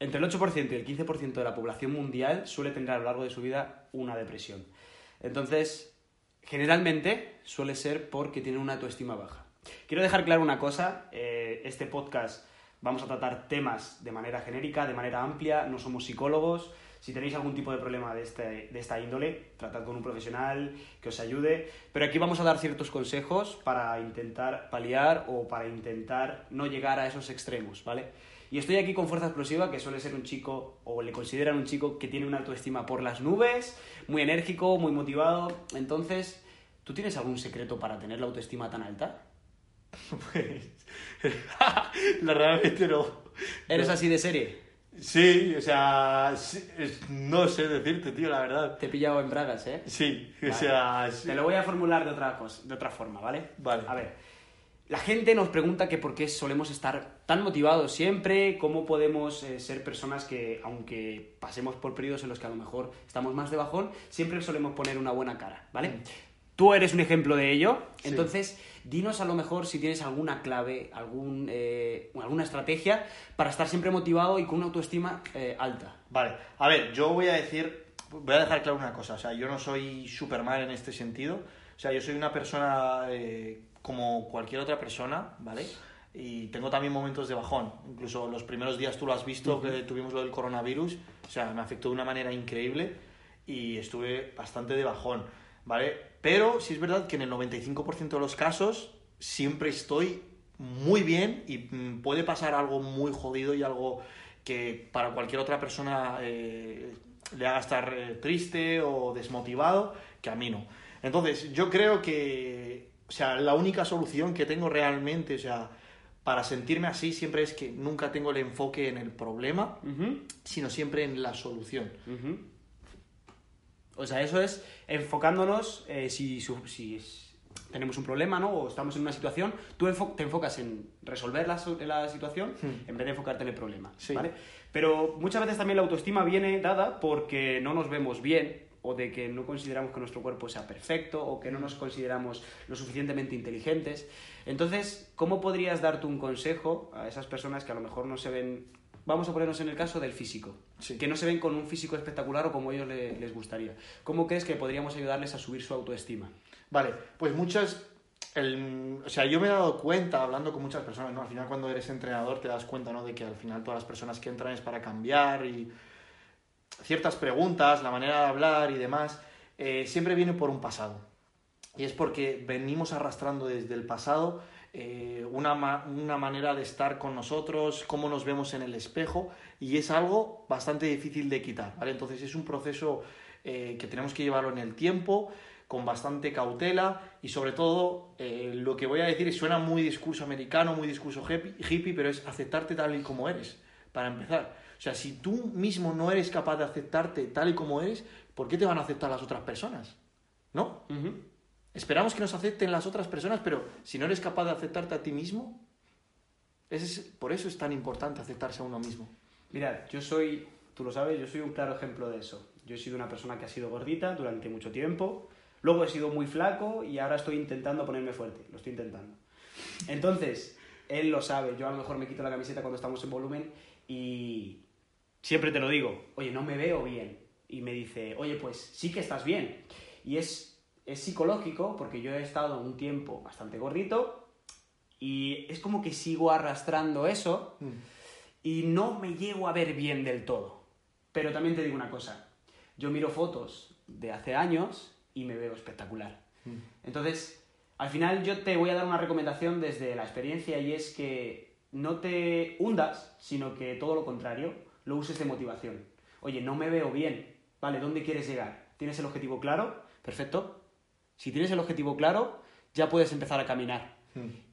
entre el 8% y el 15% de la población mundial suele tener a lo largo de su vida una depresión. Entonces, generalmente suele ser porque tienen una autoestima baja. Quiero dejar claro una cosa, eh, este podcast vamos a tratar temas de manera genérica, de manera amplia, no somos psicólogos. Si tenéis algún tipo de problema de, este, de esta índole, tratad con un profesional que os ayude. Pero aquí vamos a dar ciertos consejos para intentar paliar o para intentar no llegar a esos extremos, ¿vale? Y estoy aquí con Fuerza Explosiva, que suele ser un chico, o le consideran un chico que tiene una autoestima por las nubes, muy enérgico, muy motivado. Entonces, ¿tú tienes algún secreto para tener la autoestima tan alta? Pues. la realmente no. ¿Eres No. así de serie? Sí, o sea. sí, es- no sé decirte, tío, la verdad. Te he pillado en bragas, ¿eh? Sí, o Vale. sea. sí. Te lo voy a formular de otra, cosa, de otra forma, ¿vale? Vale. A ver, la gente nos pregunta que por qué solemos estar tan motivados siempre, cómo podemos eh, ser personas que, aunque pasemos por periodos en los que a lo mejor estamos más de bajón, siempre solemos poner una buena cara, ¿vale? Tú eres un ejemplo de ello, Sí. entonces dinos a lo mejor si tienes alguna clave, algún, eh, alguna estrategia para estar siempre motivado y con una autoestima eh, alta. Vale, a ver, yo voy a decir, voy a dejar claro una cosa, o sea, yo no soy Superman en este sentido, o sea, yo soy una persona eh, como cualquier otra persona, ¿vale? Y tengo también momentos de bajón, incluso los primeros días tú lo has visto, que tuvimos lo del coronavirus, o sea, me afectó de una manera increíble y estuve bastante de bajón, ¿vale? Pero sí es verdad que en el 95% de los casos siempre estoy muy bien y mm, puede pasar algo muy jodido y algo que para cualquier otra persona eh, le haga estar eh, triste o desmotivado, que a mí no. Entonces, yo creo que, o sea, la única solución que tengo realmente, o sea, para sentirme así siempre es que nunca tengo el enfoque en el problema, sino siempre en la solución. O sea, eso es enfocándonos, eh, si, tenemos un problema, ¿no? O estamos en una situación, tú enfo- te enfocas en resolver la, situación Hmm. en vez de enfocarte en el problema, Sí. ¿vale? Pero muchas veces también la autoestima viene dada porque no nos vemos bien o de que no consideramos que nuestro cuerpo sea perfecto o que no nos consideramos lo suficientemente inteligentes. Entonces, ¿cómo podrías dar tú un consejo a esas personas que a lo mejor no se ven, vamos a ponernos en el caso del físico, Sí. que no se ven con un físico espectacular o como a ellos le- les gustaría? ¿Cómo crees que podríamos ayudarles a subir su autoestima? Vale, pues muchas. el- o sea, yo me he dado cuenta hablando con muchas personas, ¿no? Al final, cuando eres entrenador, te das cuenta, ¿no? De que al final todas las personas que entran es para cambiar y ciertas preguntas, la manera de hablar y demás, eh, siempre viene por un pasado. Y es porque venimos arrastrando desde el pasado eh, una, una manera de estar con nosotros, cómo nos vemos en el espejo, y es algo bastante difícil de quitar, ¿vale? Entonces es un proceso eh, que tenemos que llevarlo en el tiempo, con bastante cautela, y sobre todo, eh, lo que voy a decir suena muy discurso americano, muy discurso hippie, hippie, pero es aceptarte tal y como eres, para empezar. O sea, si tú mismo no eres capaz de aceptarte tal y como eres, ¿por qué te van a aceptar las otras personas? ¿No? Esperamos que nos acepten las otras personas, pero si no eres capaz de aceptarte a ti mismo, es, por eso es tan importante aceptarse a uno mismo. Mirad, yo soy, tú lo sabes, yo soy un claro ejemplo de eso. Yo he sido una persona que ha sido gordita durante mucho tiempo, luego he sido muy flaco y ahora estoy intentando ponerme fuerte, lo estoy intentando. Entonces, él lo sabe, yo a lo mejor me quito la camiseta cuando estamos en volumen y siempre te lo digo, oye, no me veo bien. Y me dice, oye, pues sí que estás bien. Y es, es psicológico porque yo he estado un tiempo bastante gordito y es como que sigo arrastrando eso y no me llego a ver bien del todo. Pero también te digo una cosa, yo miro fotos de hace años y me veo espectacular. Entonces, al final yo te voy a dar una recomendación desde la experiencia y es que no te hundas, sino que todo lo contrario, lo uses de motivación. Oye, no me veo bien, ¿vale? ¿Dónde quieres llegar? ¿Tienes el objetivo claro? Perfecto. Si tienes el objetivo claro, ya puedes empezar a caminar.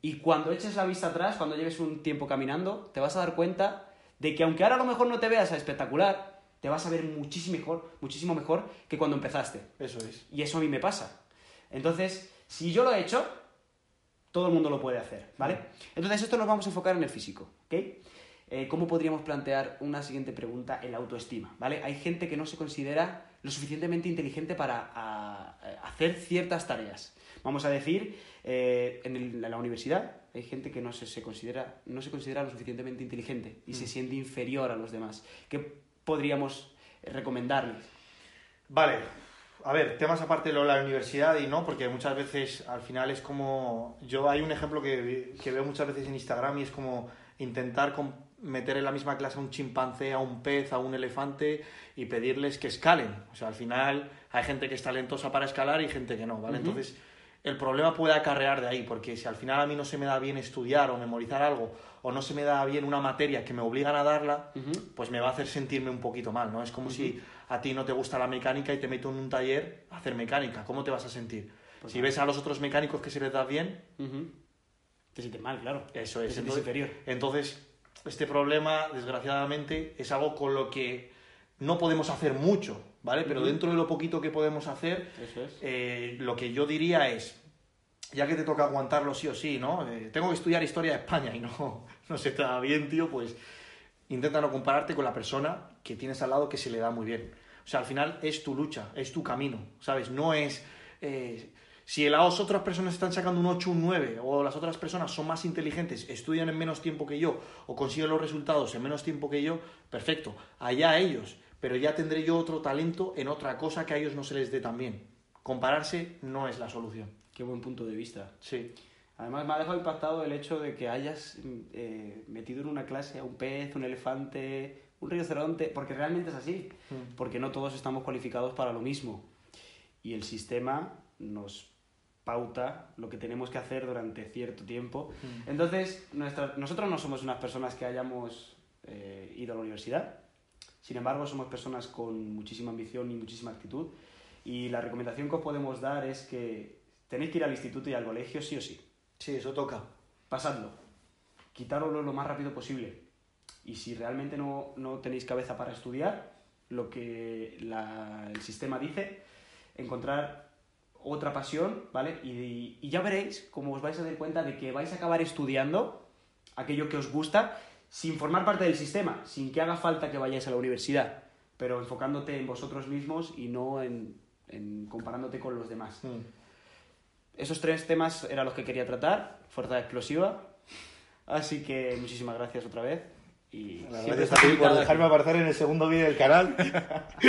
Y cuando eches la vista atrás, cuando lleves un tiempo caminando, te vas a dar cuenta de que aunque ahora a lo mejor no te veas espectacular, te vas a ver muchísimo mejor, muchísimo mejor que cuando empezaste. Eso es. Y eso a mí me pasa. Entonces, si yo lo he hecho, todo el mundo lo puede hacer, ¿vale? Entonces, esto nos vamos a enfocar en el físico, ¿ok? Eh, ¿Cómo podríamos plantear una siguiente pregunta en la autoestima, ¿vale? Hay gente que no se considera lo suficientemente inteligente para a- a hacer ciertas tareas. vamos a decir, eh, en, el- en la universidad hay gente que no se, se considera, no se considera lo suficientemente inteligente y se siente inferior a los demás. ¿Qué podríamos eh, recomendarles? Vale, a ver, temas aparte de lo de la universidad y no, porque muchas veces al final es como. Yo hay un ejemplo que, que veo muchas veces en Instagram y es como intentar meter en la misma clase a un chimpancé, a un pez, a un elefante y pedirles que escalen. O sea, al final hay gente que es talentosa para escalar y gente que no, ¿vale? Entonces, el problema puede acarrear de ahí, porque si al final a mí no se me da bien estudiar o memorizar algo, o no se me da bien una materia que me obligan a darla, pues me va a hacer sentirme un poquito mal, ¿no? Es como si a ti no te gusta la mecánica y te meto en un taller a hacer mecánica, ¿cómo te vas a sentir? Pues si ves a los otros mecánicos que se les da bien. Te sientes mal, claro. eso Te es. sientes inferior. entonces, este problema, desgraciadamente, es algo con lo que no podemos hacer mucho, ¿vale? Pero dentro de lo poquito que podemos hacer, Eso es. eh, lo que yo diría es, ya que te toca aguantarlo sí o sí, ¿no? Eh, tengo que estudiar historia de España y no, no se da bien, tío, pues intenta no compararte con la persona que tienes al lado que se le da muy bien. O sea, al final es tu lucha, es tu camino, ¿sabes? No es... eh, si las otras personas están sacando un 8, un 9, o las otras personas son más inteligentes, estudian en menos tiempo que yo, o consiguen los resultados en menos tiempo que yo, perfecto, allá ellos. Pero ya tendré yo otro talento en otra cosa que a ellos no se les dé tan bien. Compararse no es la solución. Qué buen punto de vista. Sí. Además, me ha dejado impactado el hecho de que hayas mm, eh, metido en una clase a un pez, un elefante, un rinoceronte, porque realmente es así. Mm. Porque no todos estamos cualificados para lo mismo. Y el sistema nos pauta lo que tenemos que hacer durante cierto tiempo. Mm. Entonces, nuestra- nosotros no somos unas personas que hayamos eh, ido a la universidad. Sin embargo, somos personas con muchísima ambición y muchísima actitud. Y la recomendación que os podemos dar es que tenéis que ir al instituto y al colegio sí o sí. Sí, eso toca. Pasadlo. Quitároslo lo más rápido posible. Y si realmente no, no tenéis cabeza para estudiar, lo que la- el sistema dice, encontrar otra pasión, ¿vale? Y, y ya veréis cómo os vais a dar cuenta de que vais a acabar estudiando aquello que os gusta sin formar parte del sistema, sin que haga falta que vayáis a la universidad, pero enfocándote en vosotros mismos y no en, en comparándote con los demás. Mm. Esos tres temas eran los que quería tratar, fuerza explosiva. Así que muchísimas gracias otra vez. Y Gracias a ti por dejarme aparecer en el segundo vídeo del canal.